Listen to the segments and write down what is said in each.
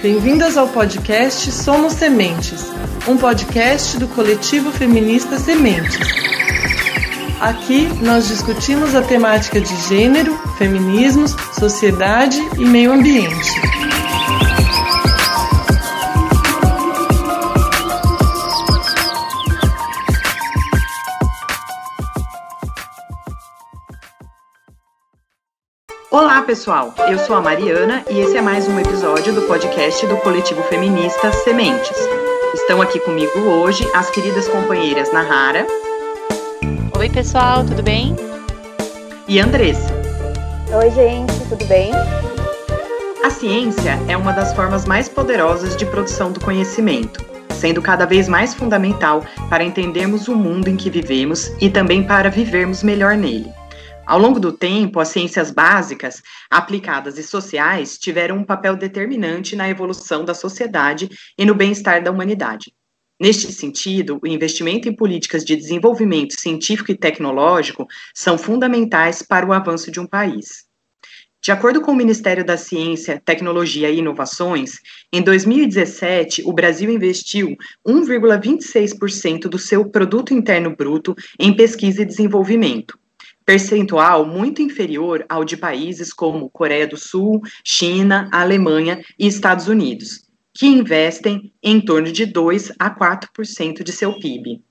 Bem-vindas ao podcast Somos Sementes, um podcast do coletivo feminista Sementes. Aqui nós discutimos a temática de gênero, feminismos, sociedade e meio ambiente. Pessoal! Eu sou a Mariana e esse é mais um episódio do podcast do coletivo feminista Sementes. Estão aqui comigo hoje as queridas companheiras Nahara. Oi, pessoal, tudo bem? E Andressa. Oi, gente, tudo bem? A ciência é uma das formas mais poderosas de produção do conhecimento, sendo cada vez mais fundamental para entendermos o mundo em que vivemos e também para vivermos melhor nele. Ao longo do tempo, as ciências básicas, aplicadas e sociais tiveram um papel determinante na evolução da sociedade e no bem-estar da humanidade. Neste sentido, o investimento em políticas de desenvolvimento científico e tecnológico são fundamentais para o avanço de um país. De acordo com o Ministério da Ciência, Tecnologia e Inovações, em 2017, o Brasil investiu 1,26% do seu produto interno bruto em pesquisa e desenvolvimento, percentual muito inferior ao de países como Coreia do Sul, China, Alemanha e Estados Unidos, que investem em torno de 2 a 4% de seu PIB.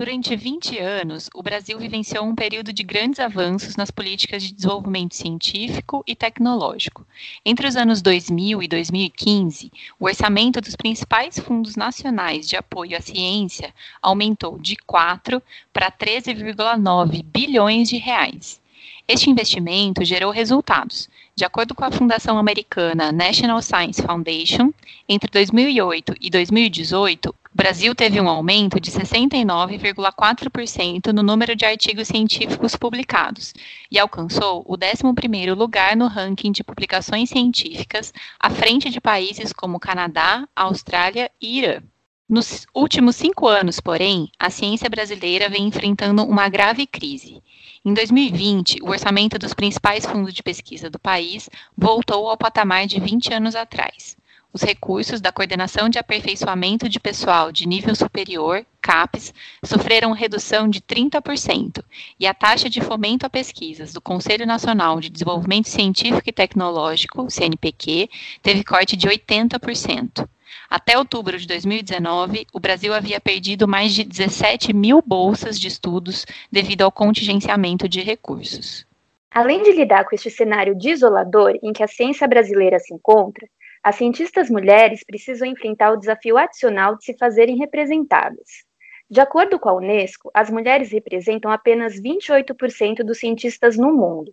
Durante 20 anos, o Brasil vivenciou um período de grandes avanços nas políticas de desenvolvimento científico e tecnológico. Entre os anos 2000 e 2015, o orçamento dos principais fundos nacionais de apoio à ciência aumentou de 4 para 13,9 bilhões de reais. Este investimento gerou resultados. De acordo com a fundação americana National Science Foundation, entre 2008 e 2018, o Brasil teve um aumento de 69,4% no número de artigos científicos publicados e alcançou o 11º lugar no ranking de publicações científicas, à frente de países como Canadá, Austrália e Irã. Nos últimos cinco anos, porém, a ciência brasileira vem enfrentando uma grave crise. Em 2020, o orçamento dos principais fundos de pesquisa do país voltou ao patamar de 20 anos atrás os recursos da Coordenação de Aperfeiçoamento de Pessoal de Nível Superior, CAPES, sofreram redução de 30%, e a taxa de fomento a pesquisas do Conselho Nacional de Desenvolvimento Científico e Tecnológico, CNPq, teve corte de 80%. Até outubro de 2019, o Brasil havia perdido mais de 17 mil bolsas de estudos devido ao contingenciamento de recursos. Além de lidar com este cenário desolador em que a ciência brasileira se encontra, as cientistas mulheres precisam enfrentar o desafio adicional de se fazerem representadas. De acordo com a Unesco, as mulheres representam apenas 28% dos cientistas no mundo.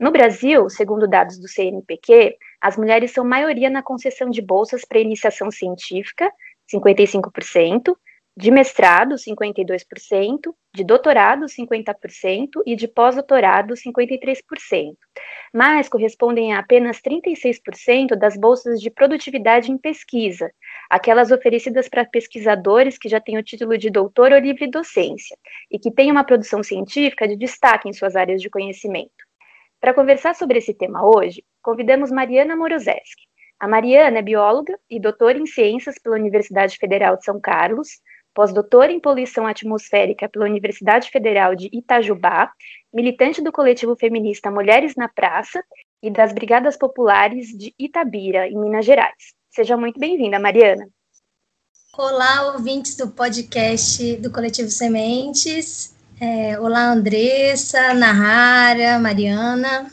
No Brasil, segundo dados do CNPq, as mulheres são maioria na concessão de bolsas para iniciação científica, 55%, de mestrado, 52%, de doutorado, 50% e de pós-doutorado, 53%, mas correspondem a apenas 36% das bolsas de produtividade em pesquisa, aquelas oferecidas para pesquisadores que já têm o título de doutor ou livre docência e que têm uma produção científica de destaque em suas áreas de conhecimento. Para conversar sobre esse tema hoje, convidamos Mariana Morozeski. A Mariana é bióloga e doutora em ciências pela Universidade Federal de São Carlos, pós-doutora em poluição atmosférica pela Universidade Federal de Itajubá, militante do coletivo feminista Mulheres na Praça e das Brigadas Populares de Itabira, em Minas Gerais. Seja muito bem-vinda, Mariana. Olá, ouvintes do podcast do Coletivo Sementes. É, olá, Andressa, Nahara, Mariana.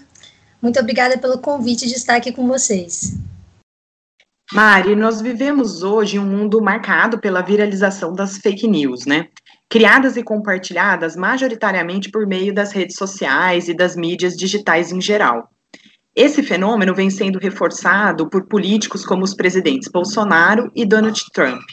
Muito obrigada pelo convite de estar aqui com vocês. Mari, nós vivemos hoje um mundo marcado pela viralização das fake news, né? Criadas e compartilhadas majoritariamente por meio das redes sociais e das mídias digitais em geral. Esse fenômeno vem sendo reforçado por políticos como os presidentes Bolsonaro e Donald Trump.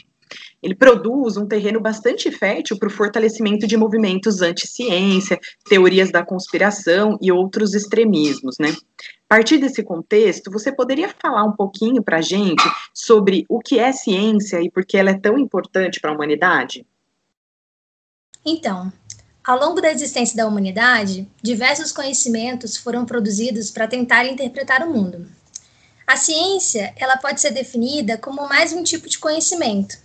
Ele produz um terreno bastante fértil para o fortalecimento de movimentos anti-ciência, teorias da conspiração e outros extremismos, né? A partir desse contexto, você poderia falar um pouquinho para a gente sobre o que é ciência e por que ela é tão importante para a humanidade? Então, ao longo da existência da humanidade, diversos conhecimentos foram produzidos para tentar interpretar o mundo. A ciência, ela pode ser definida como mais um tipo de conhecimento,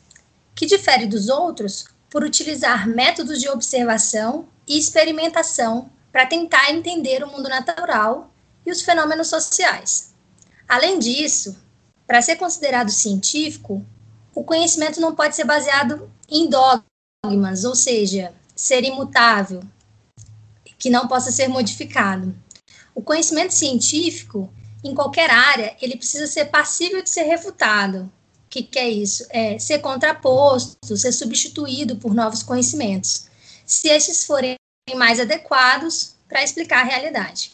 que difere dos outros por utilizar métodos de observação e experimentação para tentar entender o mundo natural e os fenômenos sociais. Além disso, para ser considerado científico, o conhecimento não pode ser baseado em dogmas, ou seja, ser imutável, que não possa ser modificado. O conhecimento científico, em qualquer área, ele precisa ser passível de ser refutado. Que, que é isso? É ser contraposto, ser substituído por novos conhecimentos, se estes forem mais adequados para explicar a realidade.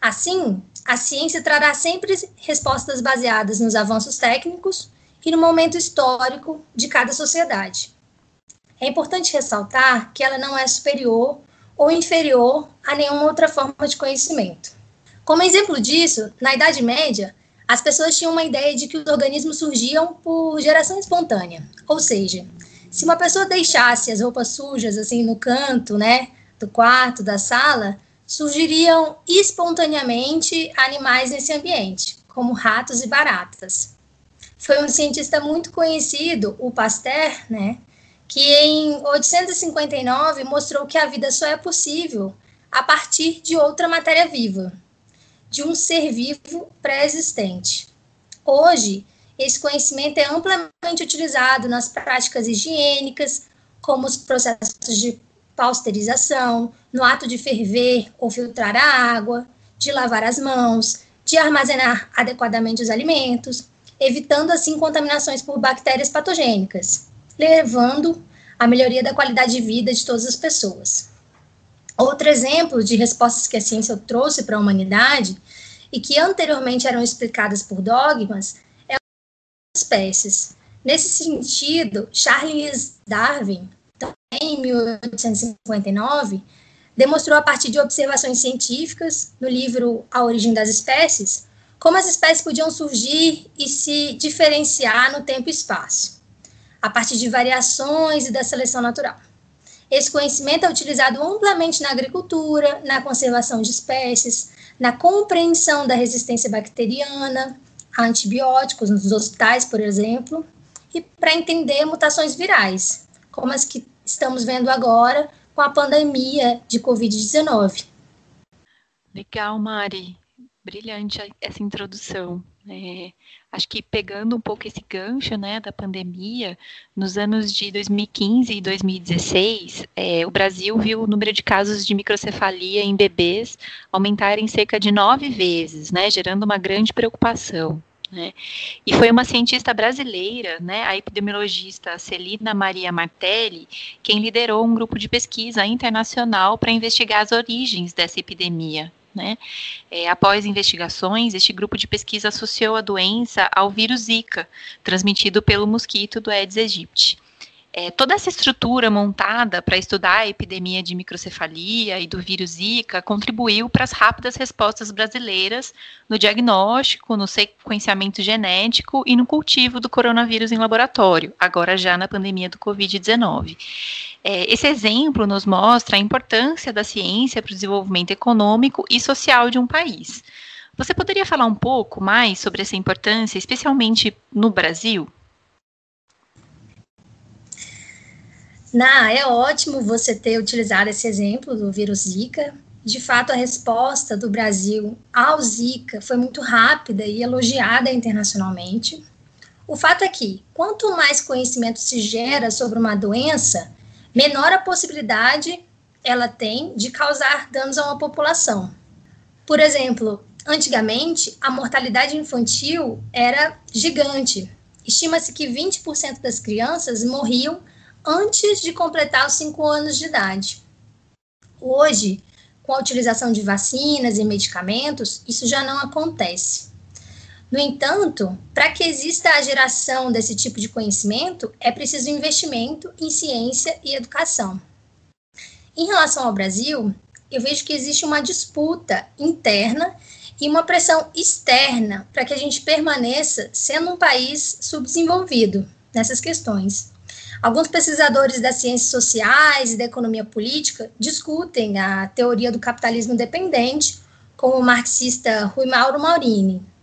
Assim, a ciência trará sempre respostas baseadas nos avanços técnicos e no momento histórico de cada sociedade. É importante ressaltar que ela não é superior ou inferior a nenhuma outra forma de conhecimento. Como exemplo disso, na Idade Média, as pessoas tinham uma ideia de que os organismos surgiam por geração espontânea, ou seja, se uma pessoa deixasse as roupas sujas assim no canto, né, do quarto, da sala, surgiriam espontaneamente animais nesse ambiente, como ratos e baratas. Foi um cientista muito conhecido, o Pasteur, né, que em 859 mostrou que a vida só é possível a partir de outra matéria viva, de um ser vivo pré-existente. Hoje, esse conhecimento é amplamente utilizado nas práticas higiênicas, como os processos de pasteurização, no ato de ferver ou filtrar a água, de lavar as mãos, de armazenar adequadamente os alimentos, evitando assim contaminações por bactérias patogênicas, levando à melhoria da qualidade de vida de todas as pessoas. Outro exemplo de respostas que a ciência trouxe para a humanidade e que anteriormente eram explicadas por dogmas é espécies. Nesse sentido, Charles Darwin em 1859, demonstrou a partir de observações científicas no livro A Origem das Espécies, como as espécies podiam surgir e se diferenciar no tempo e espaço, a partir de variações e da seleção natural. Esse conhecimento é utilizado amplamente na agricultura, na conservação de espécies, na compreensão da resistência bacteriana a antibióticos nos hospitais, por exemplo, e para entender mutações virais, como as que estamos vendo agora com a pandemia de Covid-19. Legal, Mari. Brilhante essa introdução. É, acho que pegando um pouco esse gancho né, da pandemia, nos anos de 2015 e 2016, é, o Brasil viu o número de casos de microcefalia em bebês aumentar em cerca de nove vezes, né, gerando uma grande preocupação. Né? E foi uma cientista brasileira, né, a epidemiologista Celina Maria Martelli, quem liderou um grupo de pesquisa internacional para investigar as origens dessa epidemia. Né? É, após investigações, este grupo de pesquisa associou a doença ao vírus Zika, transmitido pelo mosquito do Aedes aegypti. É, toda essa estrutura montada para estudar a epidemia de microcefalia e do vírus Zika contribuiu para as rápidas respostas brasileiras no diagnóstico, no sequenciamento genético e no cultivo do coronavírus em laboratório, agora já na pandemia do Covid-19. É, esse exemplo nos mostra a importância da ciência para o desenvolvimento econômico e social de um país. Você poderia falar um pouco mais sobre essa importância, especialmente no Brasil? Na, é ótimo você ter utilizado esse exemplo do vírus Zika. De fato, a resposta do Brasil ao Zika foi muito rápida e elogiada internacionalmente. O fato é que, quanto mais conhecimento se gera sobre uma doença, menor a possibilidade ela tem de causar danos a uma população. Por exemplo, antigamente, a mortalidade infantil era gigante. Estima-se que 20% das crianças morriam antes de completar os cinco anos de idade. Hoje, com a utilização de vacinas e medicamentos, isso já não acontece. No entanto, para que exista a geração desse tipo de conhecimento, é preciso investimento em ciência e educação. Em relação ao Brasil, eu vejo que existe uma disputa interna e uma pressão externa para que a gente permaneça sendo um país subdesenvolvido nessas questões. Alguns pesquisadores das ciências sociais e da economia política discutem a teoria do capitalismo dependente com o marxista Rui Mauro Maurini.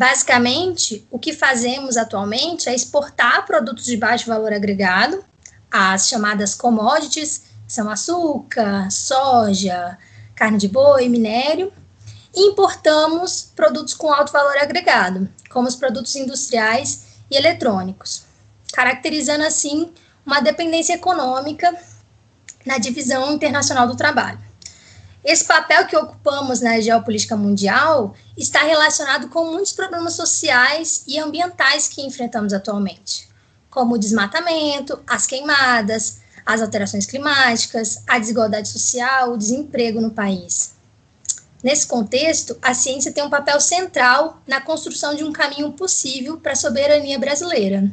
Basicamente, o que fazemos atualmente é exportar produtos de baixo valor agregado, as chamadas commodities, que são açúcar, soja, carne de boi, minério, e importamos produtos com alto valor agregado, como os produtos industriais e eletrônicos, caracterizando assim uma dependência econômica na divisão internacional do trabalho. Esse papel que ocupamos na geopolítica mundial está relacionado com muitos problemas sociais e ambientais que enfrentamos atualmente, como o desmatamento, as queimadas, as alterações climáticas, a desigualdade social, o desemprego no país. Nesse contexto, a ciência tem um papel central na construção de um caminho possível para a soberania brasileira,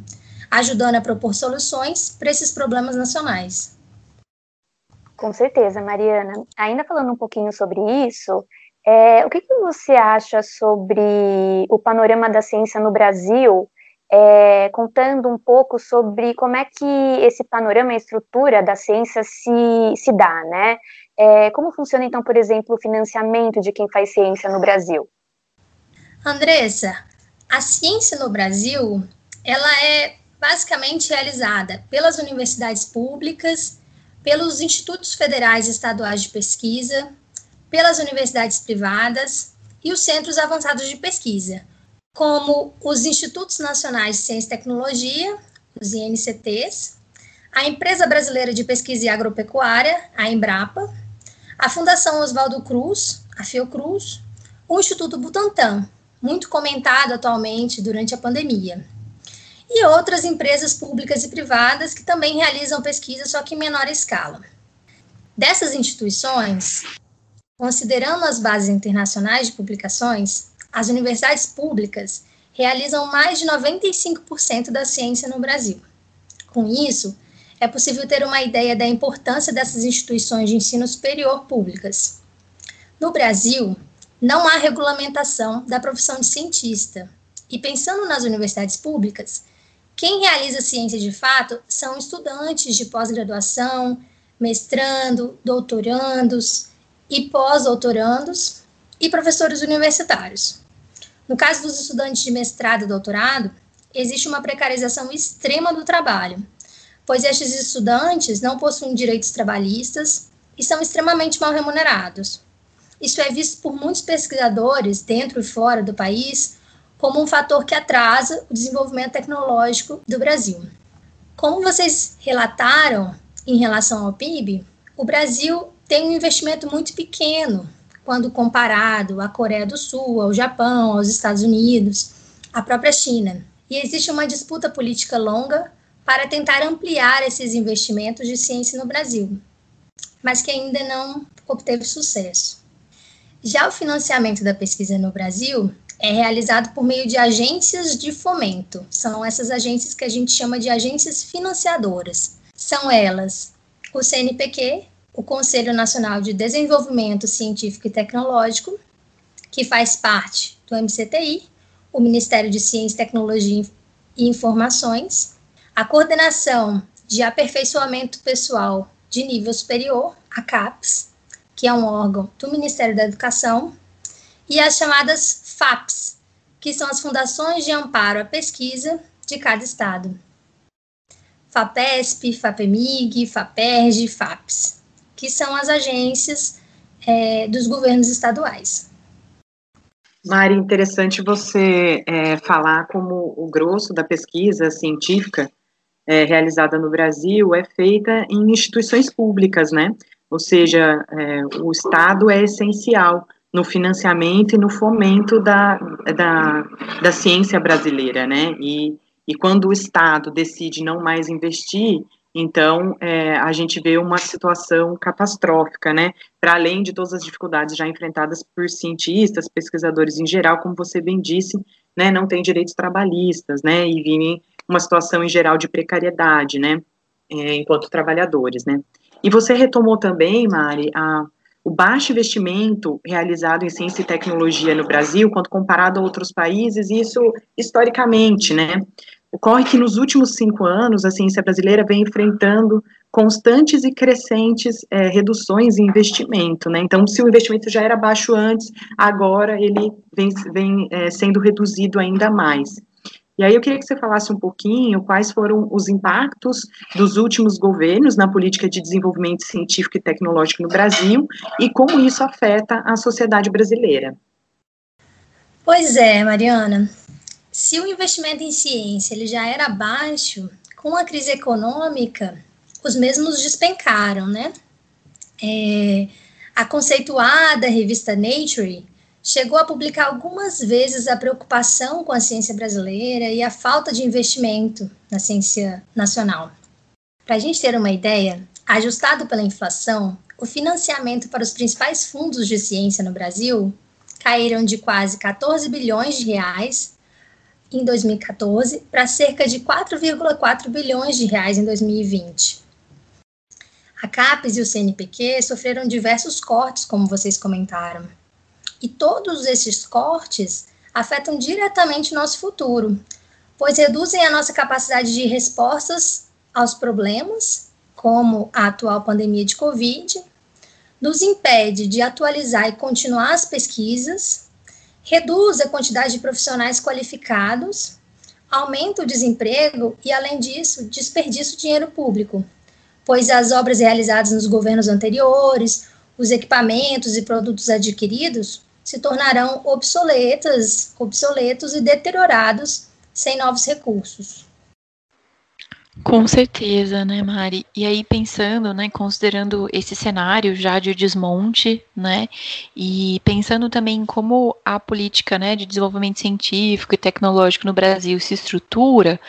ajudando a propor soluções para esses problemas nacionais. Com certeza, Mariana. Ainda falando um pouquinho sobre isso, é, o que, que, você acha sobre o panorama da ciência no Brasil, é, contando um pouco sobre como é que esse panorama, a estrutura da ciência se, se dá, né? É, como funciona, então, por exemplo, o financiamento de quem faz ciência no Brasil? Andressa, a ciência no Brasil, ela é basicamente realizada pelas universidades públicas, pelos institutos federais e estaduais de pesquisa, pelas universidades privadas e os centros avançados de pesquisa, como os Institutos Nacionais de Ciência e Tecnologia, os INCTs, a Empresa Brasileira de Pesquisa e Agropecuária, a Embrapa, a Fundação Oswaldo Cruz, a Fiocruz, o Instituto Butantan, muito comentado atualmente durante a pandemia, e outras empresas públicas e privadas que também realizam pesquisa, só que em menor escala. Dessas instituições, considerando as bases internacionais de publicações, as universidades públicas realizam mais de 95% da ciência no Brasil. Com isso, é possível ter uma ideia da importância dessas instituições de ensino superior públicas. No Brasil, não há regulamentação da profissão de cientista, e pensando nas universidades públicas, quem realiza ciência de fato são estudantes de pós-graduação, mestrando, doutorandos e pós-doutorandos e professores universitários. No caso dos estudantes de mestrado e doutorado, existe uma precarização extrema do trabalho, pois estes estudantes não possuem direitos trabalhistas e são extremamente mal remunerados. Isso é visto por muitos pesquisadores, dentro e fora do país, como um fator que atrasa o desenvolvimento tecnológico do Brasil. Como vocês relataram em relação ao PIB, o Brasil tem um investimento muito pequeno quando comparado à Coreia do Sul, ao Japão, aos Estados Unidos, à própria China. E existe uma disputa política longa para tentar ampliar esses investimentos de ciência no Brasil, mas que ainda não obteve sucesso. Já o financiamento da pesquisa no Brasil é realizado por meio de agências de fomento. São essas agências que a gente chama de agências financiadoras. São elas o CNPq, o Conselho Nacional de Desenvolvimento Científico e Tecnológico, que faz parte do MCTI, o Ministério de Ciência, Tecnologia e Informações, a coordenação de aperfeiçoamento pessoal de nível superior, a CAPES, que é um órgão do Ministério da Educação, e as chamadas FAPs, que são as fundações de amparo à pesquisa de cada estado. FAPESP, FAPEMIG, FAPERJ, FAPES, que são as agências é, dos governos estaduais. Mari, interessante você é, falar como o grosso da pesquisa científica é, realizada no Brasil é feita em instituições públicas, né? Ou seja, é, o Estado é essencial no financiamento e no fomento da, da, da ciência brasileira, né? E, e quando o Estado decide não mais investir, então é, a gente vê uma situação catastrófica, né? Para além de todas as dificuldades já enfrentadas por cientistas, pesquisadores em geral, como você bem disse, né? Não tem direitos trabalhistas, né? E vivem uma situação em geral de precariedade, né, é, enquanto trabalhadores, né. E você retomou também, Mari, a, o baixo investimento realizado em ciência e tecnologia no Brasil, quando comparado a outros países, isso historicamente, né, Ocorre que nos últimos cinco anos a ciência brasileira vem enfrentando constantes e crescentes é, reduções em investimento, né? Então, se o investimento já era baixo antes, agora ele vem, vem é, sendo reduzido ainda mais. E aí eu queria que você falasse um pouquinho quais foram os impactos dos últimos governos na política de desenvolvimento científico e tecnológico no Brasil e como isso afeta a sociedade brasileira. Pois é, Mariana. Se o investimento em ciência ele já era baixo, com a crise econômica, os mesmos despencaram, né? É, a conceituada revista Nature chegou a publicar algumas vezes a preocupação com a ciência brasileira e a falta de investimento na ciência nacional. Para a gente ter uma ideia, ajustado pela inflação, o financiamento para os principais fundos de ciência no Brasil caíram de quase 14 bilhões de reais em 2014 para cerca de 4,4 bilhões de reais em 2020. A CAPES e o CNPq sofreram diversos cortes, como vocês comentaram. E todos esses cortes afetam diretamente o nosso futuro, pois reduzem a nossa capacidade de respostas aos problemas, como a atual pandemia de Covid, nos impede de atualizar e continuar as pesquisas, reduz a quantidade de profissionais qualificados, aumenta o desemprego e, além disso, desperdiça o dinheiro público, pois as obras realizadas nos governos anteriores, os equipamentos e produtos adquiridos se tornarão obsoletas, obsoletos e deteriorados sem novos recursos. Com certeza, né, Mari? E aí pensando, né, considerando esse cenário já de desmonte, né, e pensando também como a política, né, de desenvolvimento científico e tecnológico no Brasil se estrutura,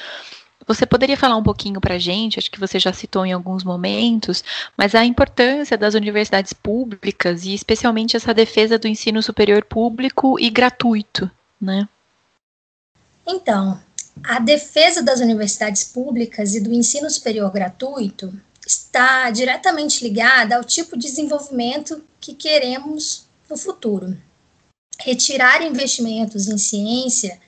você poderia falar um pouquinho para a gente, acho que você já citou em alguns momentos, mas a importância das universidades públicas e especialmente essa defesa do ensino superior público e gratuito, né? Então, a defesa das universidades públicas e do ensino superior gratuito está diretamente ligada ao tipo de desenvolvimento que queremos no futuro. Retirar investimentos em ciência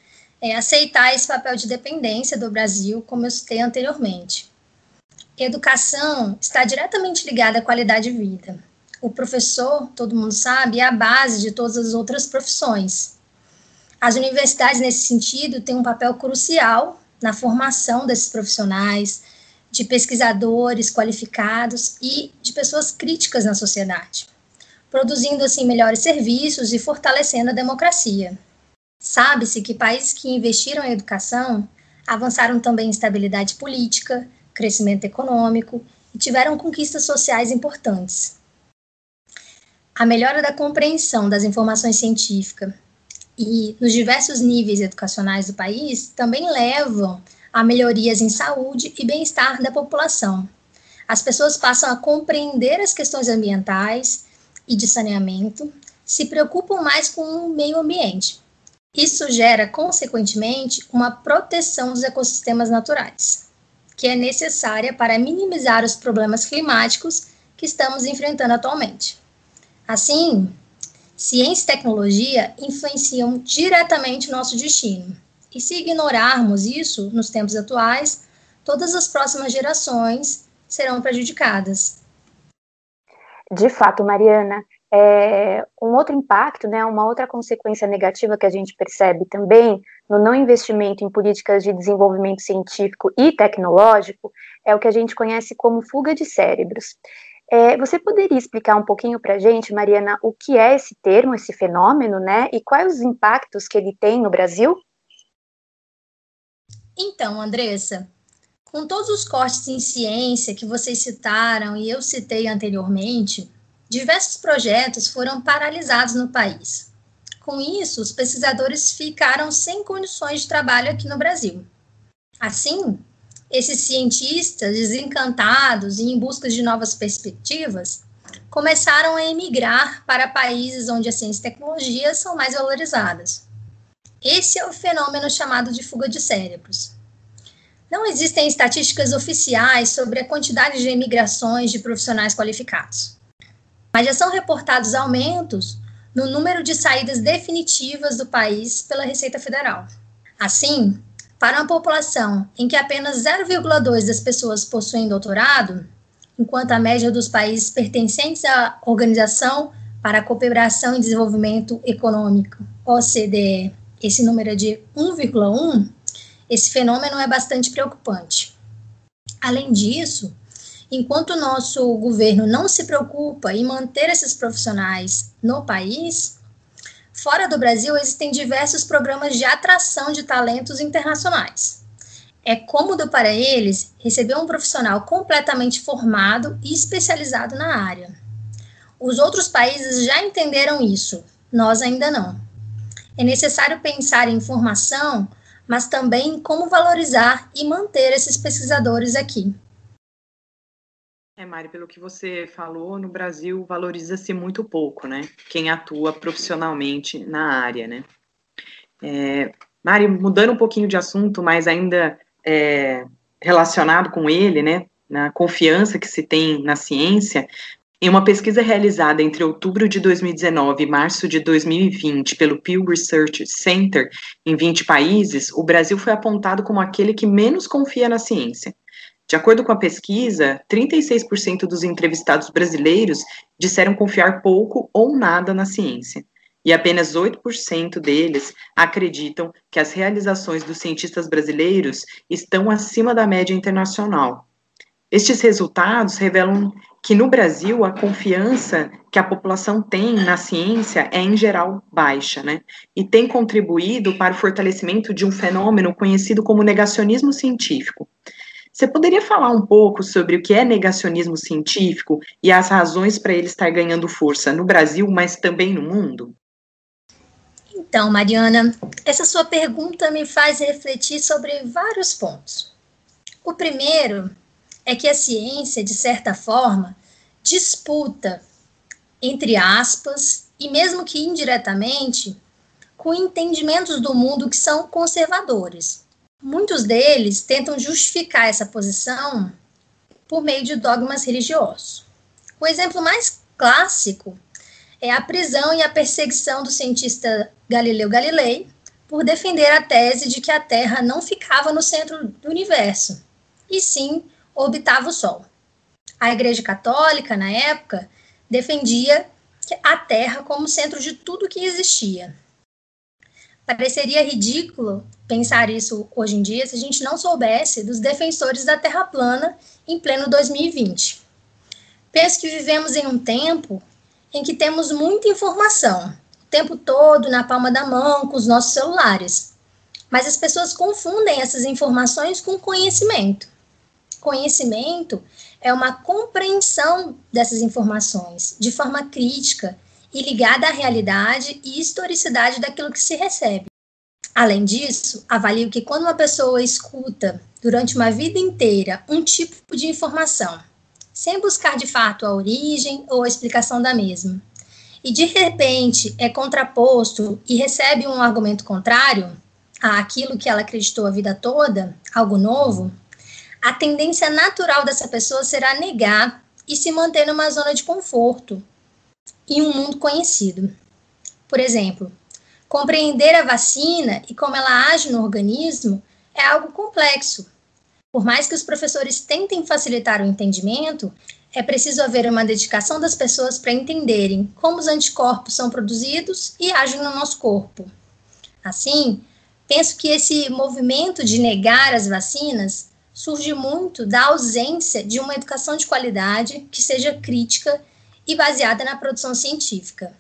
é aceitar esse papel de dependência do Brasil, como eu citei anteriormente. Educação está diretamente ligada à qualidade de vida. O professor, todo mundo sabe, é a base de todas as outras profissões. As universidades, nesse sentido, têm um papel crucial na formação desses profissionais, de pesquisadores qualificados e de pessoas críticas na sociedade, produzindo assim melhores serviços e fortalecendo a democracia. Sabe-se que países que investiram em educação avançaram também em estabilidade política, crescimento econômico e tiveram conquistas sociais importantes. A melhora da compreensão das informações científicas e nos diversos níveis educacionais do país também levam a melhorias em saúde e bem-estar da população. As pessoas passam a compreender as questões ambientais e de saneamento, se preocupam mais com o meio ambiente, isso gera, consequentemente, uma proteção dos ecossistemas naturais, que é necessária para minimizar os problemas climáticos que estamos enfrentando atualmente. Assim, ciência e tecnologia influenciam diretamente o nosso destino. E se ignorarmos isso nos tempos atuais, todas as próximas gerações serão prejudicadas. De fato, Mariana, é, um outro impacto, né, uma outra consequência negativa que a gente percebe também no não investimento em políticas de desenvolvimento científico e tecnológico é o que a gente conhece como fuga de cérebros. É, você poderia explicar um pouquinho para a gente, Mariana, o que é esse termo, esse fenômeno, né, e quais os impactos que ele tem no Brasil? Então, Andressa, com todos os cortes em ciência que vocês citaram e eu citei anteriormente, diversos projetos foram paralisados no país. Com isso, os pesquisadores ficaram sem condições de trabalho aqui no Brasil. Assim, esses cientistas desencantados e em busca de novas perspectivas começaram a emigrar para países onde a ciência e tecnologia são mais valorizadas. Esse é o fenômeno chamado de fuga de cérebros. Não existem estatísticas oficiais sobre a quantidade de emigrações de profissionais qualificados mas já são reportados aumentos no número de saídas definitivas do país pela Receita Federal. Assim, para uma população em que apenas 0,2 das pessoas possuem doutorado, enquanto a média dos países pertencentes à Organização para a Cooperação e Desenvolvimento Econômico, OCDE, esse número é de 1,1, esse fenômeno é bastante preocupante. Além disso, enquanto o nosso governo não se preocupa em manter esses profissionais no país, fora do Brasil existem diversos programas de atração de talentos internacionais. É cômodo para eles receber um profissional completamente formado e especializado na área. Os outros países já entenderam isso, nós ainda não. É necessário pensar em formação mas também como valorizar e manter esses pesquisadores aqui. É, Mari, pelo que você falou, no Brasil valoriza-se muito pouco, né? Quem atua profissionalmente na área, né? É, Mari, mudando um pouquinho de assunto, mas ainda é, relacionado com ele, né? Na confiança que se tem na ciência, em uma pesquisa realizada entre outubro de 2019 e março de 2020 pelo Pew Research Center em 20 países, o Brasil foi apontado como aquele que menos confia na ciência. De acordo com a pesquisa, 36% dos entrevistados brasileiros disseram confiar pouco ou nada na ciência. E apenas 8% deles acreditam que as realizações dos cientistas brasileiros estão acima da média internacional. Estes resultados revelam que no Brasil a confiança que a população tem na ciência é em geral baixa, né? E tem contribuído para o fortalecimento de um fenômeno conhecido como negacionismo científico. Você poderia falar um pouco sobre o que é negacionismo científico e as razões para ele estar ganhando força no Brasil, mas também no mundo? Então, Mariana, essa sua pergunta me faz refletir sobre vários pontos. O primeiro é que a ciência, de certa forma, disputa, entre aspas, e mesmo que indiretamente, com entendimentos do mundo que são conservadores. Muitos deles tentam justificar essa posição por meio de dogmas religiosos. O exemplo mais clássico é a prisão e a perseguição do cientista Galileu Galilei por defender a tese de que a Terra não ficava no centro do universo, e sim orbitava o Sol. A Igreja Católica, na época, defendia a Terra como centro de tudo que existia. Pareceria ridículo pensar isso hoje em dia se a gente não soubesse dos defensores da Terra plana em pleno 2020. Penso que vivemos em um tempo em que temos muita informação, o tempo todo na palma da mão, com os nossos celulares. Mas as pessoas confundem essas informações com conhecimento. Conhecimento é uma compreensão dessas informações de forma crítica e ligada à realidade e historicidade daquilo que se recebe. Além disso, avalio que quando uma pessoa escuta durante uma vida inteira um tipo de informação, sem buscar de fato a origem ou a explicação da mesma, e de repente é contraposto e recebe um argumento contrário àquilo que ela acreditou a vida toda, algo novo, a tendência natural dessa pessoa será negar e se manter numa zona de conforto em um mundo conhecido. Por exemplo, compreender a vacina e como ela age no organismo é algo complexo. Por mais que os professores tentem facilitar o entendimento, é preciso haver uma dedicação das pessoas para entenderem como os anticorpos são produzidos e agem no nosso corpo. Assim, penso que esse movimento de negar as vacinas surge muito da ausência de uma educação de qualidade que seja crítica e baseada na produção científica.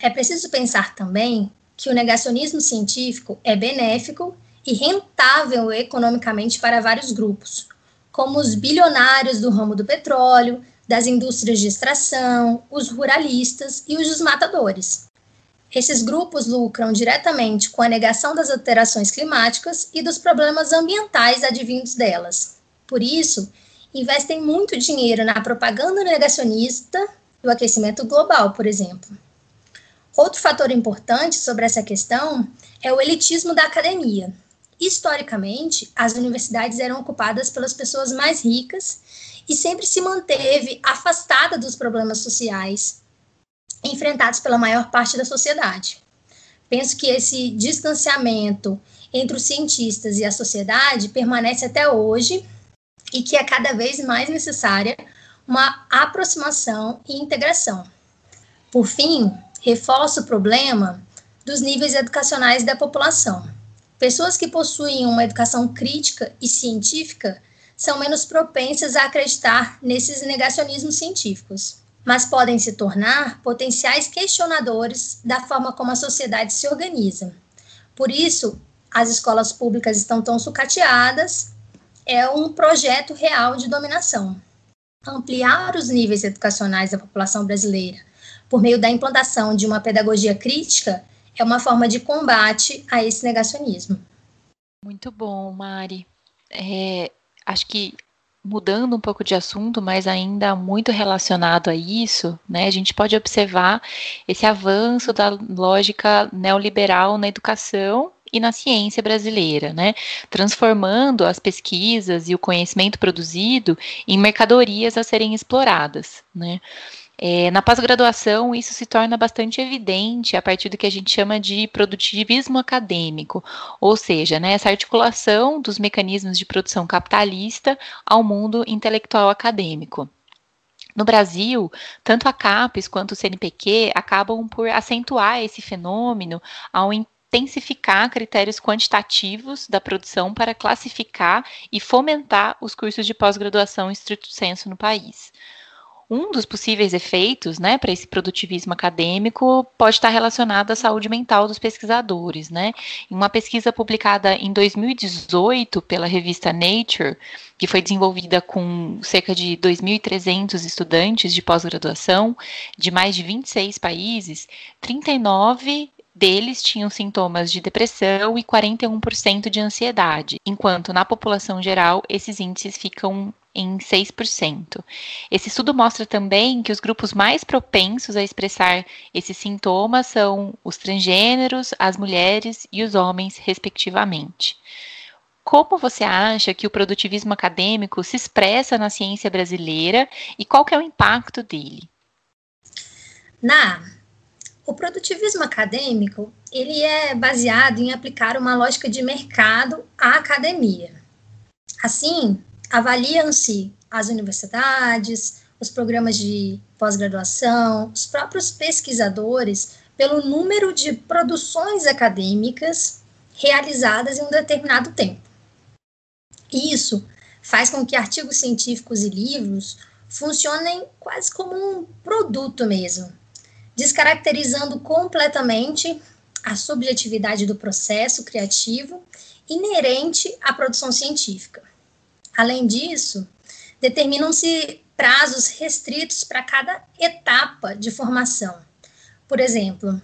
É preciso pensar também que o negacionismo científico é benéfico e rentável economicamente para vários grupos, como os bilionários do ramo do petróleo, das indústrias de extração, os ruralistas e os desmatadores. Esses grupos lucram diretamente com a negação das alterações climáticas e dos problemas ambientais advindos delas. Por isso, investem muito dinheiro na propaganda negacionista do aquecimento global, por exemplo. Outro fator importante sobre essa questão é o elitismo da academia. Historicamente, as universidades eram ocupadas pelas pessoas mais ricas e sempre se manteve afastada dos problemas sociais enfrentados pela maior parte da sociedade. Penso que esse distanciamento entre os cientistas e a sociedade permanece até hoje e que é cada vez mais necessária uma aproximação e integração. Por fim, reforça o problema dos níveis educacionais da população. Pessoas que possuem uma educação crítica e científica são menos propensas a acreditar nesses negacionismos científicos, mas podem se tornar potenciais questionadores da forma como a sociedade se organiza. Por isso, as escolas públicas estão tão sucateadas, é um projeto real de dominação. Ampliar os níveis educacionais da população brasileira por meio da implantação de uma pedagogia crítica é uma forma de combate a esse negacionismo. Muito bom, Mari. É, acho que mudando um pouco de assunto, mas ainda muito relacionado a isso, né, a gente pode observar esse avanço da lógica neoliberal na educação e na ciência brasileira, né, transformando as pesquisas e o conhecimento produzido em mercadorias a serem exploradas, né. É, na pós-graduação, isso se torna bastante evidente a partir do que a gente chama de produtivismo acadêmico, ou seja, né, essa articulação dos mecanismos de produção capitalista ao mundo intelectual acadêmico. No Brasil, tanto a CAPES quanto o CNPq acabam por acentuar esse fenômeno ao intensificar critérios quantitativos da produção para classificar e fomentar os cursos de pós-graduação em estrito senso no país um dos possíveis efeitos, né, para esse produtivismo acadêmico pode estar relacionado à saúde mental dos pesquisadores, né? Em uma pesquisa publicada em 2018 pela revista Nature, que foi desenvolvida com cerca de 2.300 estudantes de pós-graduação de mais de 26 países, 39 deles tinham sintomas de depressão e 41% de ansiedade, enquanto na população geral esses índices ficam em 6%. Esse estudo mostra também que os grupos mais propensos a expressar esses sintomas são os transgêneros, as mulheres e os homens, respectivamente. Como você acha que o produtivismo acadêmico se expressa na ciência brasileira e qual que é o impacto dele? Na o produtivismo acadêmico, ele é baseado em aplicar uma lógica de mercado à academia. Assim, avaliam-se as universidades, os programas de pós-graduação, os próprios pesquisadores, pelo número de produções acadêmicas realizadas em um determinado tempo. Isso faz com que artigos científicos e livros funcionem quase como um produto mesmo, descaracterizando completamente a subjetividade do processo criativo inerente à produção científica. Além disso, determinam-se prazos restritos para cada etapa de formação. Por exemplo,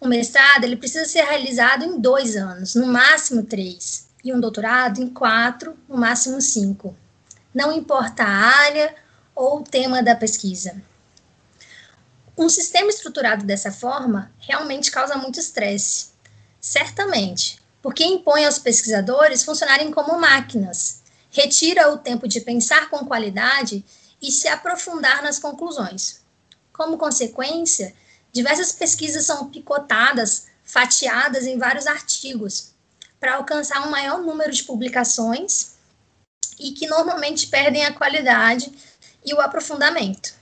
um mestrado ele precisa ser realizado em dois anos, no máximo três, e um doutorado em quatro, no máximo cinco. Não importa a área ou o tema da pesquisa. Um sistema estruturado dessa forma realmente causa muito estresse, certamente, porque impõe aos pesquisadores funcionarem como máquinas, retira o tempo de pensar com qualidade e se aprofundar nas conclusões. Como consequência, diversas pesquisas são picotadas, fatiadas em vários artigos, para alcançar um maior número de publicações e que normalmente perdem a qualidade e o aprofundamento.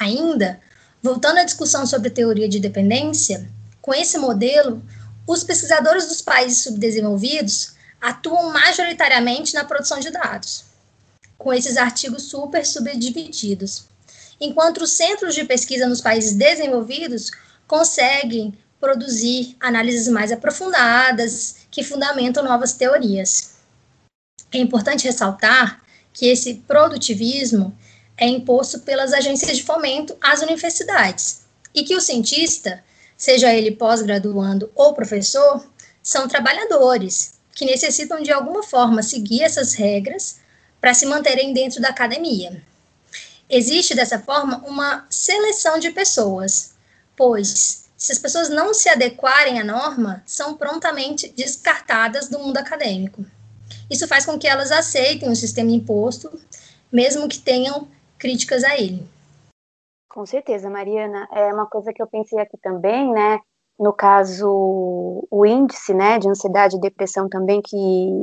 Ainda, voltando à discussão sobre teoria de dependência, com esse modelo, os pesquisadores dos países subdesenvolvidos atuam majoritariamente na produção de dados, com esses artigos super subdivididos, enquanto os centros de pesquisa nos países desenvolvidos conseguem produzir análises mais aprofundadas que fundamentam novas teorias. É importante ressaltar que esse produtivismo é imposto pelas agências de fomento às universidades e que o cientista, seja ele pós-graduando ou professor, são trabalhadores que necessitam de alguma forma seguir essas regras para se manterem dentro da academia. Existe dessa forma uma seleção de pessoas, pois se as pessoas não se adequarem à norma, são prontamente descartadas do mundo acadêmico. Isso faz com que elas aceitem o sistema imposto, mesmo que tenham críticas a ele. Com certeza, Mariana. É uma coisa que eu pensei aqui também, né? no caso, o índice, né, de ansiedade e depressão também que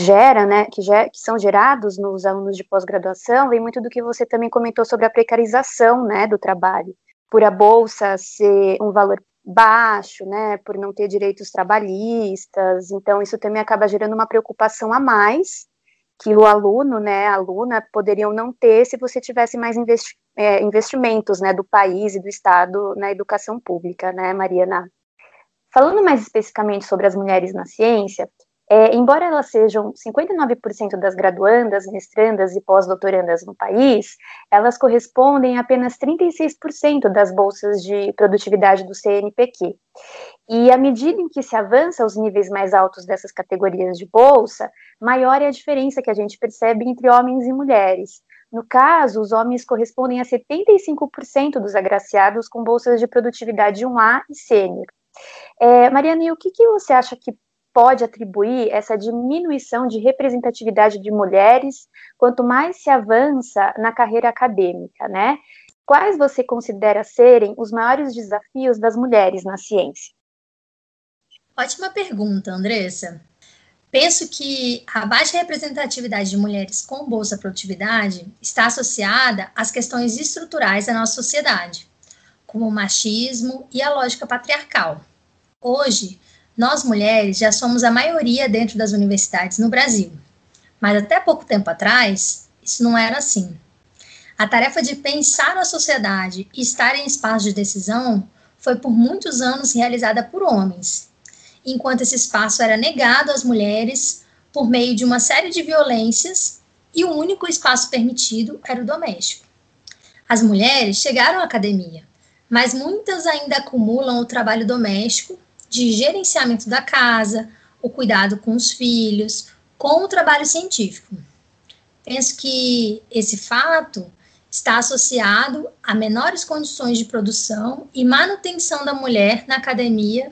gera, né, que, ger que são gerados nos alunos de pós-graduação, vem muito do que você também comentou sobre a precarização, né, do trabalho, por a bolsa ser um valor baixo, né, por não ter direitos trabalhistas, então isso também acaba gerando uma preocupação a mais que o aluno, né, a aluna poderiam não ter se você tivesse mais investi é, investimentos, né, do país e do estado na educação pública, né, Mariana? Falando mais especificamente sobre as mulheres na ciência, é, embora elas sejam 59% das graduandas, mestrandas e pós-doutorandas no país, elas correspondem a apenas 36% das bolsas de produtividade do CNPq. E à medida em que se avança aos níveis mais altos dessas categorias de bolsa, maior é a diferença que a gente percebe entre homens e mulheres. No caso, os homens correspondem a 75% dos agraciados com bolsas de produtividade 1A e sênior. É, Mariana, e o que, que você acha que pode atribuir essa diminuição de representatividade de mulheres quanto mais se avança na carreira acadêmica, né? Quais você considera serem os maiores desafios das mulheres na ciência? Ótima pergunta, Andressa. Penso que a baixa representatividade de mulheres com bolsa produtividade está associada às questões estruturais da nossa sociedade, como o machismo e a lógica patriarcal. Hoje, nós mulheres já somos a maioria dentro das universidades no Brasil, mas até pouco tempo atrás, isso não era assim. A tarefa de pensar a sociedade e estar em espaço de decisão foi por muitos anos realizada por homens, enquanto esse espaço era negado às mulheres por meio de uma série de violências e o único espaço permitido era o doméstico. As mulheres chegaram à academia, mas muitas ainda acumulam o trabalho doméstico de gerenciamento da casa, o cuidado com os filhos, com o trabalho científico. Penso que esse fato está associado a menores condições de produção e manutenção da mulher na academia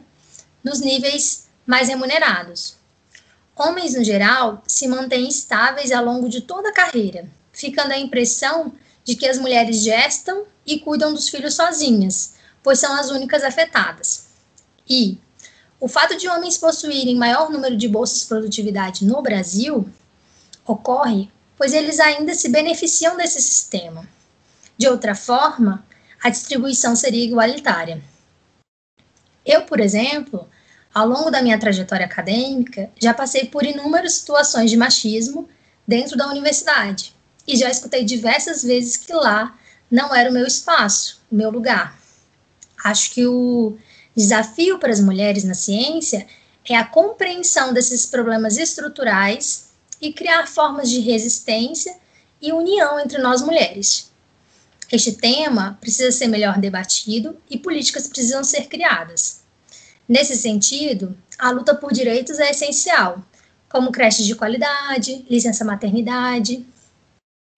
nos níveis mais remunerados. Homens, no geral, se mantêm estáveis ao longo de toda a carreira, ficando a impressão de que as mulheres gestam e cuidam dos filhos sozinhas, pois são as únicas afetadas. E, o fato de homens possuírem maior número de bolsas de produtividade no Brasil ocorre pois eles ainda se beneficiam desse sistema. De outra forma, a distribuição seria igualitária. Eu, por exemplo, ao longo da minha trajetória acadêmica, já passei por inúmeras situações de machismo dentro da universidade e já escutei diversas vezes que lá não era o meu espaço, o meu lugar. Acho que o Desafio para as mulheres na ciência é a compreensão desses problemas estruturais e criar formas de resistência e união entre nós mulheres. Este tema precisa ser melhor debatido e políticas precisam ser criadas. Nesse sentido, a luta por direitos é essencial, como creches de qualidade, licença maternidade,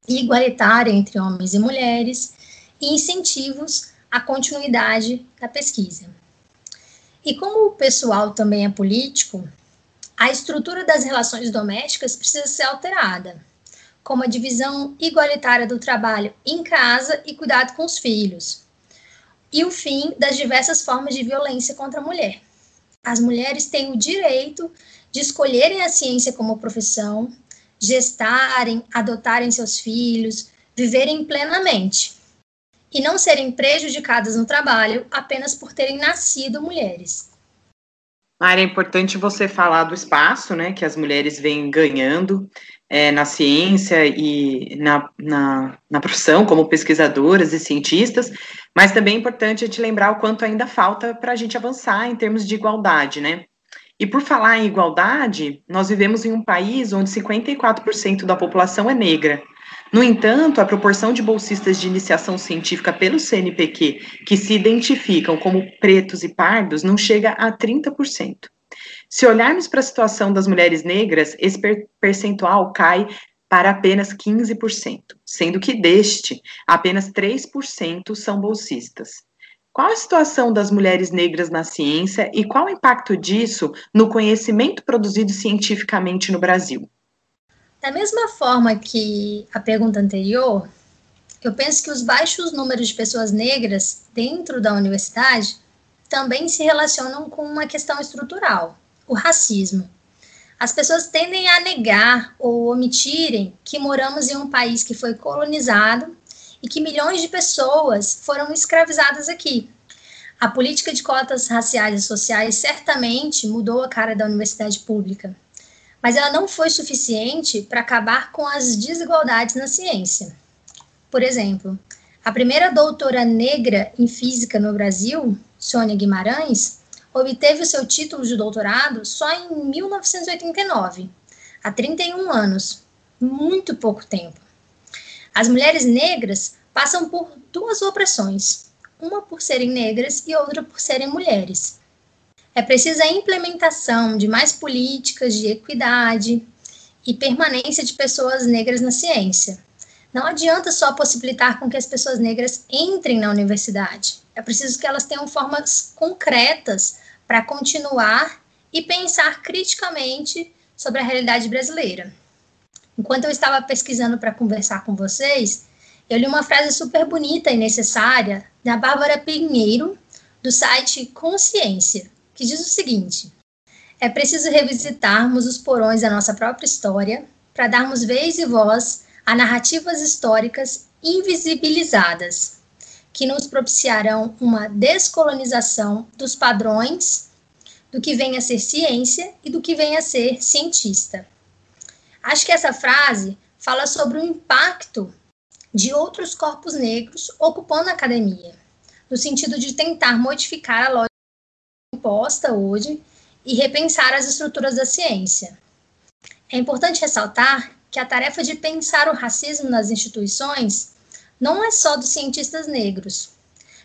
igualitária entre homens e mulheres e incentivos à continuidade da pesquisa. E como o pessoal também é político, a estrutura das relações domésticas precisa ser alterada, como a divisão igualitária do trabalho em casa e cuidado com os filhos, e o fim das diversas formas de violência contra a mulher. As mulheres têm o direito de escolherem a ciência como profissão, gestarem, adotarem seus filhos, viverem plenamente, e não serem prejudicadas no trabalho apenas por terem nascido mulheres. Mari, é importante você falar do espaço né, que as mulheres vêm ganhando é, na ciência e na, na, na, profissão como pesquisadoras e cientistas, mas também é importante te lembrar o quanto ainda falta para a gente avançar em termos de igualdade, né? E por falar em igualdade, nós vivemos em um país onde 54% da população é negra, no entanto, a proporção de bolsistas de iniciação científica pelo CNPq que se identificam como pretos e pardos não chega a 30%. Se olharmos para a situação das mulheres negras, esse percentual cai para apenas 15%, sendo que deste, apenas 3% são bolsistas. Qual a situação das mulheres negras na ciência e qual o impacto disso no conhecimento produzido cientificamente no Brasil? Da mesma forma que a pergunta anterior, eu penso que os baixos números de pessoas negras dentro da universidade também se relacionam com uma questão estrutural, o racismo. As pessoas tendem a negar ou omitirem que moramos em um país que foi colonizado e que milhões de pessoas foram escravizadas aqui. A política de cotas raciais e sociais certamente mudou a cara da universidade pública, mas ela não foi suficiente para acabar com as desigualdades na ciência. Por exemplo, a primeira doutora negra em física no Brasil, Sônia Guimarães, obteve o seu título de doutorado só em 1989, há 31 anos, muito pouco tempo. As mulheres negras passam por duas opressões, uma por serem negras e outra por serem mulheres. É preciso a implementação de mais políticas de equidade e permanência de pessoas negras na ciência. Não adianta só possibilitar com que as pessoas negras entrem na universidade. É preciso que elas tenham formas concretas para continuar e pensar criticamente sobre a realidade brasileira. Enquanto eu estava pesquisando para conversar com vocês, eu li uma frase super bonita e necessária da Bárbara Pinheiro, do site Consciência, que diz o seguinte: É preciso revisitarmos os porões da nossa própria história para darmos vez e voz a narrativas históricas invisibilizadas, que nos propiciarão uma descolonização dos padrões do que vem a ser ciência e do que vem a ser cientista. Acho que essa frase fala sobre o impacto de outros corpos negros ocupando a academia, no sentido de tentar modificar a lógica imposta hoje e repensar as estruturas da ciência. É importante ressaltar que a tarefa de pensar o racismo nas instituições não é só dos cientistas negros.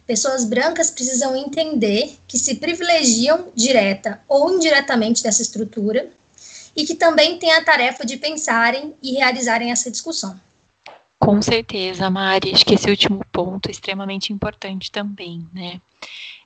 Pessoas brancas precisam entender que se privilegiam direta ou indiretamente dessa estrutura e que também têm a tarefa de pensarem e realizarem essa discussão. Com certeza, Mari, acho que esse último ponto é extremamente importante também, né?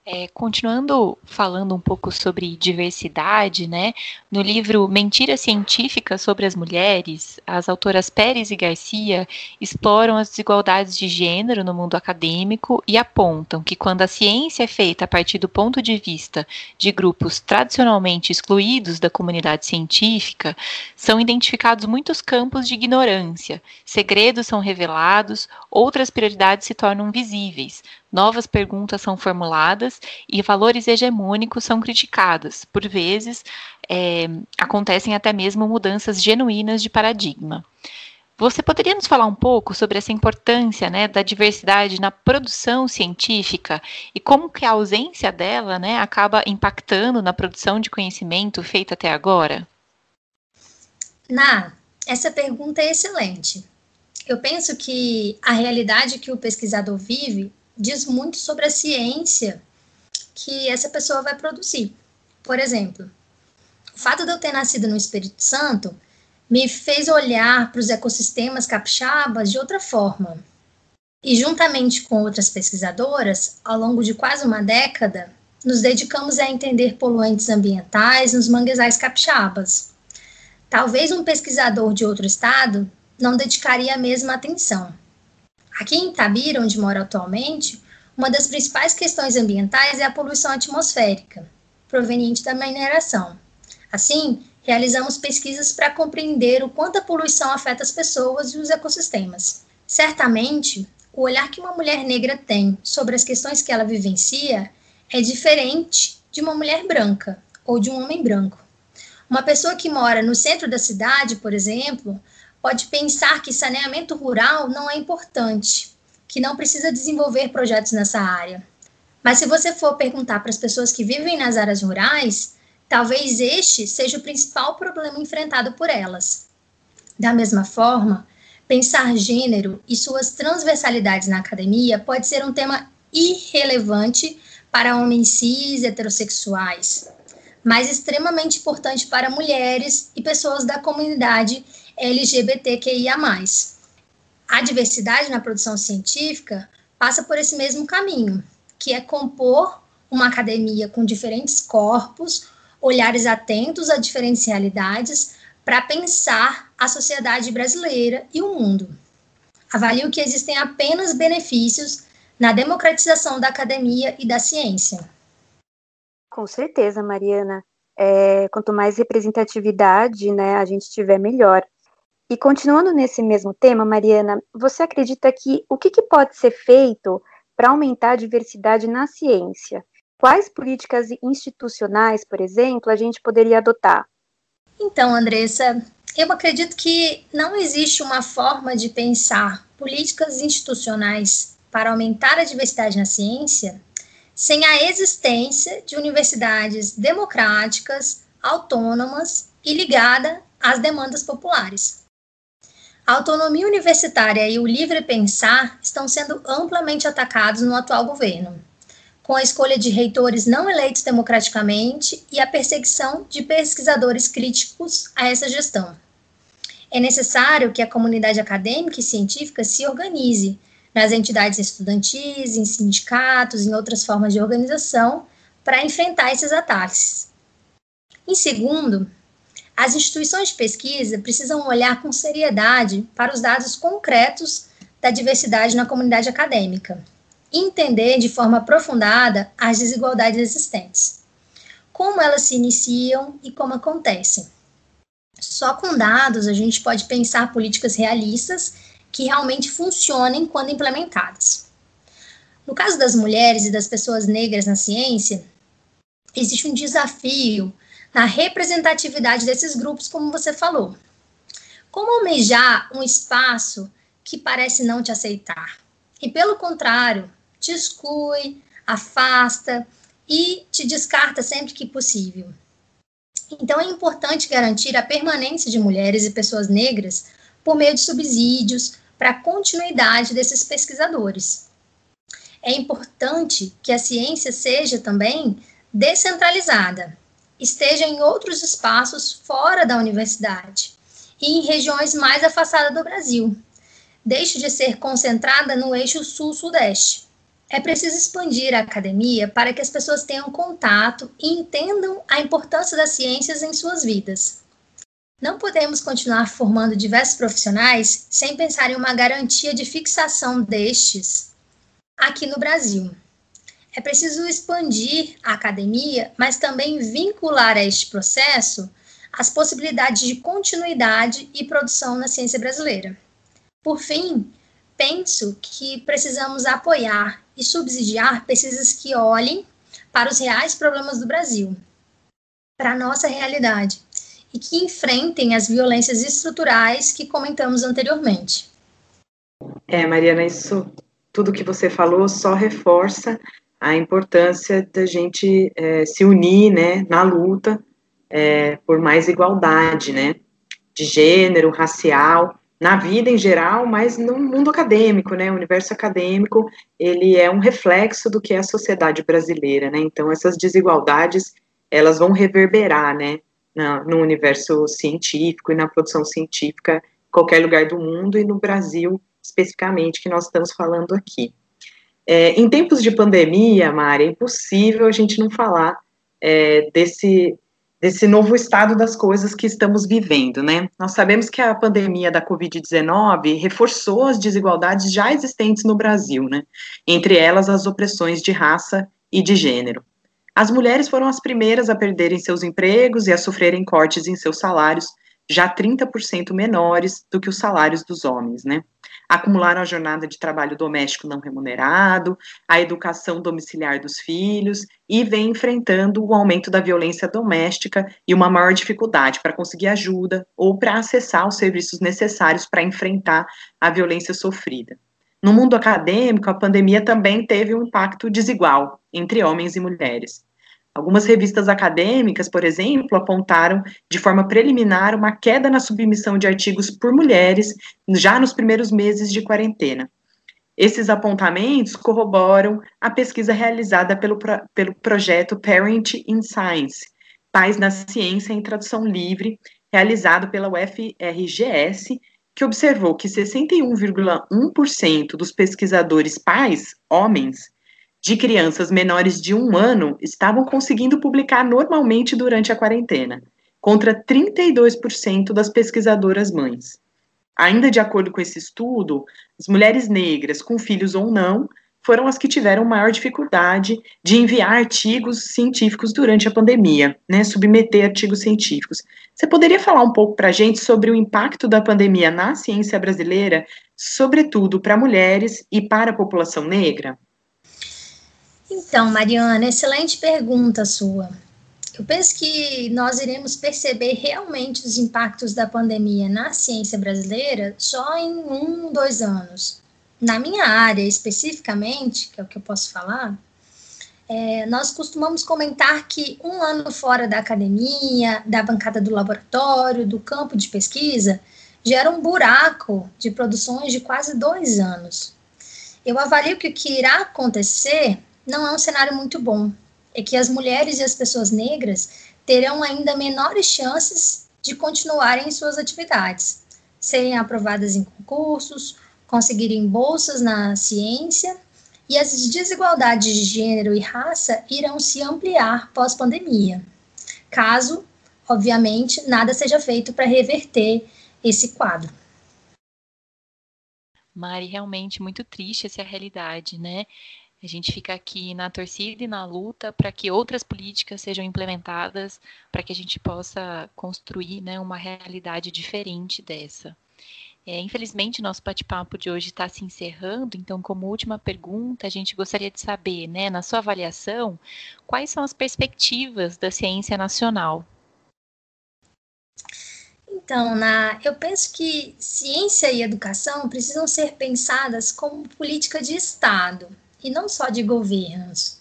É, continuando falando um pouco sobre diversidade, né? No livro Mentira Científica sobre as Mulheres, as autoras Pérez e Garcia exploram as desigualdades de gênero no mundo acadêmico e apontam que quando a ciência é feita a partir do ponto de vista de grupos tradicionalmente excluídos da comunidade científica, são identificados muitos campos de ignorância, segredos são revelados, outras prioridades se tornam visíveis, novas perguntas são formuladas e valores hegemônicos são criticados. Por vezes, é, acontecem até mesmo mudanças genuínas de paradigma. Você poderia nos falar um pouco sobre essa importância né, da diversidade na produção científica e como que a ausência dela né, acaba impactando na produção de conhecimento feita até agora? Na, essa pergunta é excelente. Eu penso que a realidade que o pesquisador vive diz muito sobre a ciência que essa pessoa vai produzir. Por exemplo, o fato de eu ter nascido no Espírito Santo me fez olhar para os ecossistemas capixabas de outra forma. E juntamente com outras pesquisadoras, ao longo de quase uma década, nos dedicamos a entender poluentes ambientais nos manguezais capixabas. Talvez um pesquisador de outro estado não dedicaria a mesma atenção. Aqui em Itabira, onde moro atualmente, uma das principais questões ambientais é a poluição atmosférica, proveniente da mineração. Assim, realizamos pesquisas para compreender o quanto a poluição afeta as pessoas e os ecossistemas. Certamente, o olhar que uma mulher negra tem sobre as questões que ela vivencia é diferente de uma mulher branca ou de um homem branco. Uma pessoa que mora no centro da cidade, por exemplo, pode pensar que saneamento rural não é importante, que não precisa desenvolver projetos nessa área. Mas se você for perguntar para as pessoas que vivem nas áreas rurais, talvez este seja o principal problema enfrentado por elas. Da mesma forma, pensar gênero e suas transversalidades na academia pode ser um tema irrelevante para homens cis heterossexuais, mas extremamente importante para mulheres e pessoas da comunidade LGBTQIA. A diversidade na produção científica passa por esse mesmo caminho, que é compor uma academia com diferentes corpos, olhares atentos a diferentes realidades, para pensar a sociedade brasileira e o mundo. Avalio que existem apenas benefícios na democratização da academia e da ciência. Com certeza, Mariana. É, quanto mais representatividade né, a gente tiver, melhor. E continuando nesse mesmo tema, Mariana, você acredita que o que, que pode ser feito para aumentar a diversidade na ciência? Quais políticas institucionais, por exemplo, a gente poderia adotar? Então, Andressa, eu acredito que não existe uma forma de pensar políticas institucionais para aumentar a diversidade na ciência sem a existência de universidades democráticas, autônomas e ligada às demandas populares. A autonomia universitária e o livre pensar estão sendo amplamente atacados no atual governo, com a escolha de reitores não eleitos democraticamente e a perseguição de pesquisadores críticos a essa gestão. É necessário que a comunidade acadêmica e científica se organize nas entidades estudantis, em sindicatos, em outras formas de organização, para enfrentar esses ataques. Em segundo, as instituições de pesquisa precisam olhar com seriedade para os dados concretos da diversidade na comunidade acadêmica e entender de forma aprofundada as desigualdades existentes, como elas se iniciam e como acontecem. Só com dados a gente pode pensar políticas realistas que realmente funcionem quando implementadas. No caso das mulheres e das pessoas negras na ciência, existe um desafio na representatividade desses grupos, como você falou. Como almejar um espaço que parece não te aceitar? E, pelo contrário, te exclui, afasta e te descarta sempre que possível. Então, é importante garantir a permanência de mulheres e pessoas negras por meio de subsídios, para a continuidade desses pesquisadores. É importante que a ciência seja também descentralizada, esteja em outros espaços fora da universidade e em regiões mais afastadas do Brasil. Deixe de ser concentrada no eixo sul-sudeste. É preciso expandir a academia para que as pessoas tenham contato e entendam a importância das ciências em suas vidas. Não podemos continuar formando diversos profissionais sem pensar em uma garantia de fixação destes aqui no Brasil. É preciso expandir a academia, mas também vincular a este processo as possibilidades de continuidade e produção na ciência brasileira. Por fim, penso que precisamos apoiar e subsidiar pesquisas que olhem para os reais problemas do Brasil, para a nossa realidade, e que enfrentem as violências estruturais que comentamos anteriormente. É, Mariana, isso tudo que você falou só reforça a importância da gente é, se unir, né, na luta é, por mais igualdade, né, de gênero, racial, na vida em geral, mas no mundo acadêmico, né, o universo acadêmico, ele é um reflexo do que é a sociedade brasileira, né, então essas desigualdades, elas vão reverberar, né, na, no universo científico e na produção científica em qualquer lugar do mundo e no Brasil especificamente que nós estamos falando aqui. É, em tempos de pandemia, Mari, é impossível a gente não falar é, desse, desse novo estado das coisas que estamos vivendo, né? Nós sabemos que a pandemia da Covid-19 reforçou as desigualdades já existentes no Brasil, né? Entre elas as opressões de raça e de gênero. As mulheres foram as primeiras a perderem seus empregos e a sofrerem cortes em seus salários, já 30% menores do que os salários dos homens, né? Acumularam a jornada de trabalho doméstico não remunerado, a educação domiciliar dos filhos e vem enfrentando o aumento da violência doméstica e uma maior dificuldade para conseguir ajuda ou para acessar os serviços necessários para enfrentar a violência sofrida. No mundo acadêmico, a pandemia também teve um impacto desigual entre homens e mulheres. Algumas revistas acadêmicas, por exemplo, apontaram de forma preliminar uma queda na submissão de artigos por mulheres já nos primeiros meses de quarentena. Esses apontamentos corroboram a pesquisa realizada pelo, pelo projeto Parent in Science, Pais na Ciência em Tradução Livre, realizado pela UFRGS que observou que 61,1% dos pesquisadores pais, homens, de crianças menores de um ano estavam conseguindo publicar normalmente durante a quarentena, contra 32% das pesquisadoras mães. Ainda de acordo com esse estudo, as mulheres negras, com filhos ou não, foram as que tiveram maior dificuldade de enviar artigos científicos durante a pandemia, né, submeter artigos científicos. Você poderia falar um pouco para a gente sobre o impacto da pandemia na ciência brasileira, sobretudo para mulheres e para a população negra? Então, Mariana, excelente pergunta sua. Eu penso que nós iremos perceber realmente os impactos da pandemia na ciência brasileira só em um, dois anos. Na minha área especificamente, que é o que eu posso falar, é, nós costumamos comentar que um ano fora da academia, da bancada do laboratório, do campo de pesquisa, gera um buraco de produções de quase dois anos. Eu avalio que o que irá acontecer não é um cenário muito bom. É que as mulheres e as pessoas negras terão ainda menores chances de continuarem em suas atividades, serem aprovadas em concursos, conseguirem bolsas na ciência e as desigualdades de gênero e raça irão se ampliar pós-pandemia, caso, obviamente, nada seja feito para reverter esse quadro. Mari, realmente muito triste essa realidade, né? A gente fica aqui na torcida e na luta para que outras políticas sejam implementadas, para que a gente possa construir né, uma realidade diferente dessa. É, infelizmente, nosso bate-papo de hoje está se encerrando, então, como última pergunta, a gente gostaria de saber, né, na sua avaliação, quais são as perspectivas da ciência nacional? Então, na, eu penso que ciência e educação precisam ser pensadas como política de Estado e não só de governos.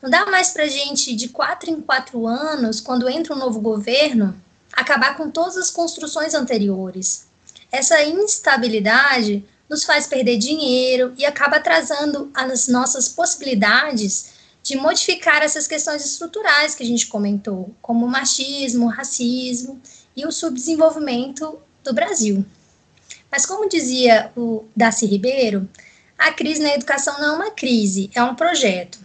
Não dá mais para gente, de quatro em quatro anos, quando entra um novo governo, acabar com todas as construções anteriores. Essa instabilidade nos faz perder dinheiro e acaba atrasando as nossas possibilidades de modificar essas questões estruturais que a gente comentou, como o machismo, o racismo e o subdesenvolvimento do Brasil. Mas como dizia o Darcy Ribeiro, a crise na educação não é uma crise, é um projeto.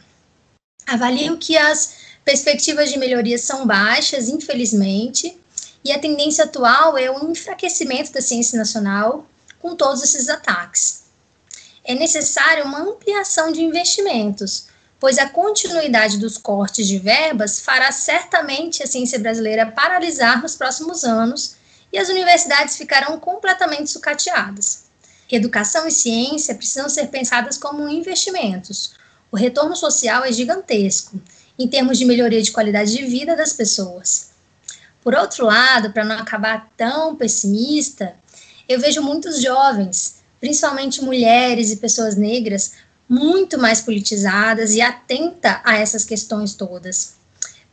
Avalio que as perspectivas de melhoria são baixas, infelizmente, e a tendência atual é o enfraquecimento da ciência nacional com todos esses ataques. É necessária uma ampliação de investimentos, pois a continuidade dos cortes de verbas fará certamente a ciência brasileira paralisar nos próximos anos e as universidades ficarão completamente sucateadas. Educação e ciência precisam ser pensadas como investimentos. O retorno social é gigantesco, em termos de melhoria de qualidade de vida das pessoas. Por outro lado, para não acabar tão pessimista, eu vejo muitos jovens, principalmente mulheres e pessoas negras, muito mais politizadas e atenta a essas questões todas.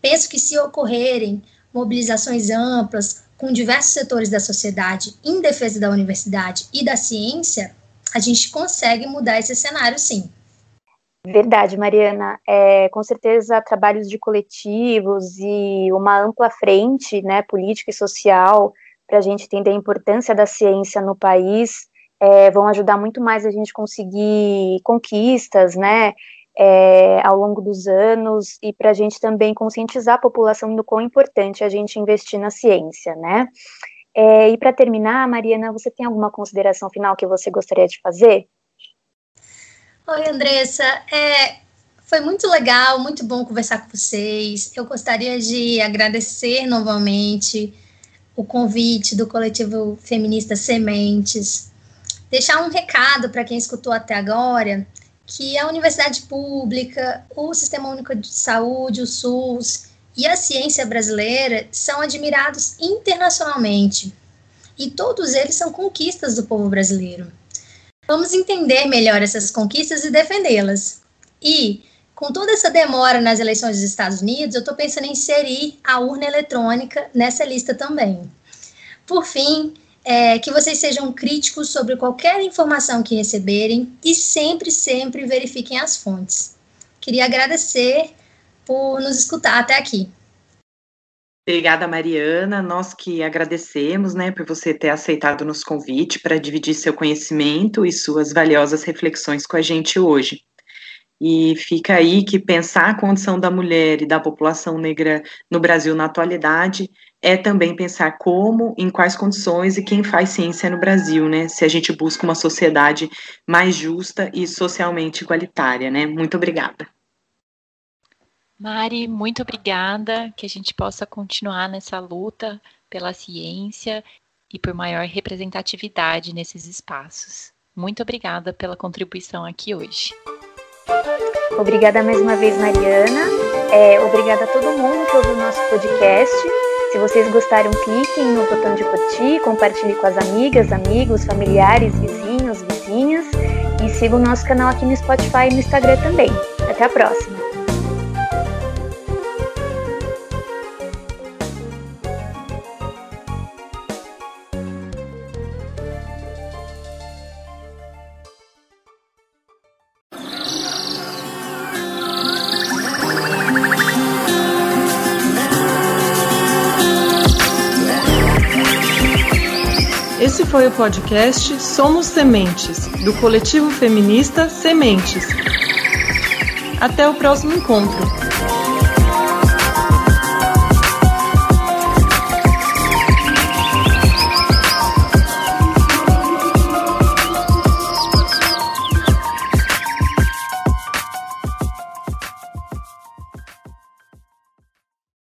Penso que se ocorrerem mobilizações amplas, com diversos setores da sociedade em defesa da universidade e da ciência, a gente consegue mudar esse cenário, sim. Verdade, Mariana. É, com certeza, trabalhos de coletivos e uma ampla frente né, política e social para a gente entender a importância da ciência no país é, vão ajudar muito mais a gente conseguir conquistas, né, é, ao longo dos anos e para a gente também conscientizar a população do quão importante a gente investir na ciência, né? É, e para terminar, Mariana, você tem alguma consideração final que você gostaria de fazer? Oi, Andressa. É, foi muito legal, muito bom conversar com vocês. Eu gostaria de agradecer novamente o convite do coletivo feminista Sementes, deixar um recado para quem escutou até agora que a universidade pública, o Sistema Único de Saúde, o SUS e a ciência brasileira são admirados internacionalmente. E todos eles são conquistas do povo brasileiro. Vamos entender melhor essas conquistas e defendê-las. E, com toda essa demora nas eleições dos Estados Unidos, eu estou pensando em inserir a urna eletrônica nessa lista também. Por fim, é, que vocês sejam críticos sobre qualquer informação que receberem e sempre, sempre verifiquem as fontes. Queria agradecer por nos escutar até aqui. Obrigada, Mariana. Nós que agradecemos, né, por você ter aceitado nos convite para dividir seu conhecimento e suas valiosas reflexões com a gente hoje. E fica aí que pensar a condição da mulher e da população negra no Brasil na atualidade é também pensar como, em quais condições e quem faz ciência no Brasil, né? Se a gente busca uma sociedade mais justa e socialmente igualitária, né? Muito obrigada. Mari, muito obrigada, que a gente possa continuar nessa luta pela ciência e por maior representatividade nesses espaços. Muito obrigada pela contribuição aqui hoje. Obrigada mais uma vez, Mariana. É, obrigada a todo mundo que ouviu o nosso podcast. Se vocês gostaram, cliquem no botão de curtir, compartilhe com as amigas, amigos, familiares, vizinhos, vizinhas e sigam o nosso canal aqui no Spotify e no Instagram também. Até a próxima! Foi o podcast Somos Sementes, do coletivo feminista Sementes. Até o próximo encontro.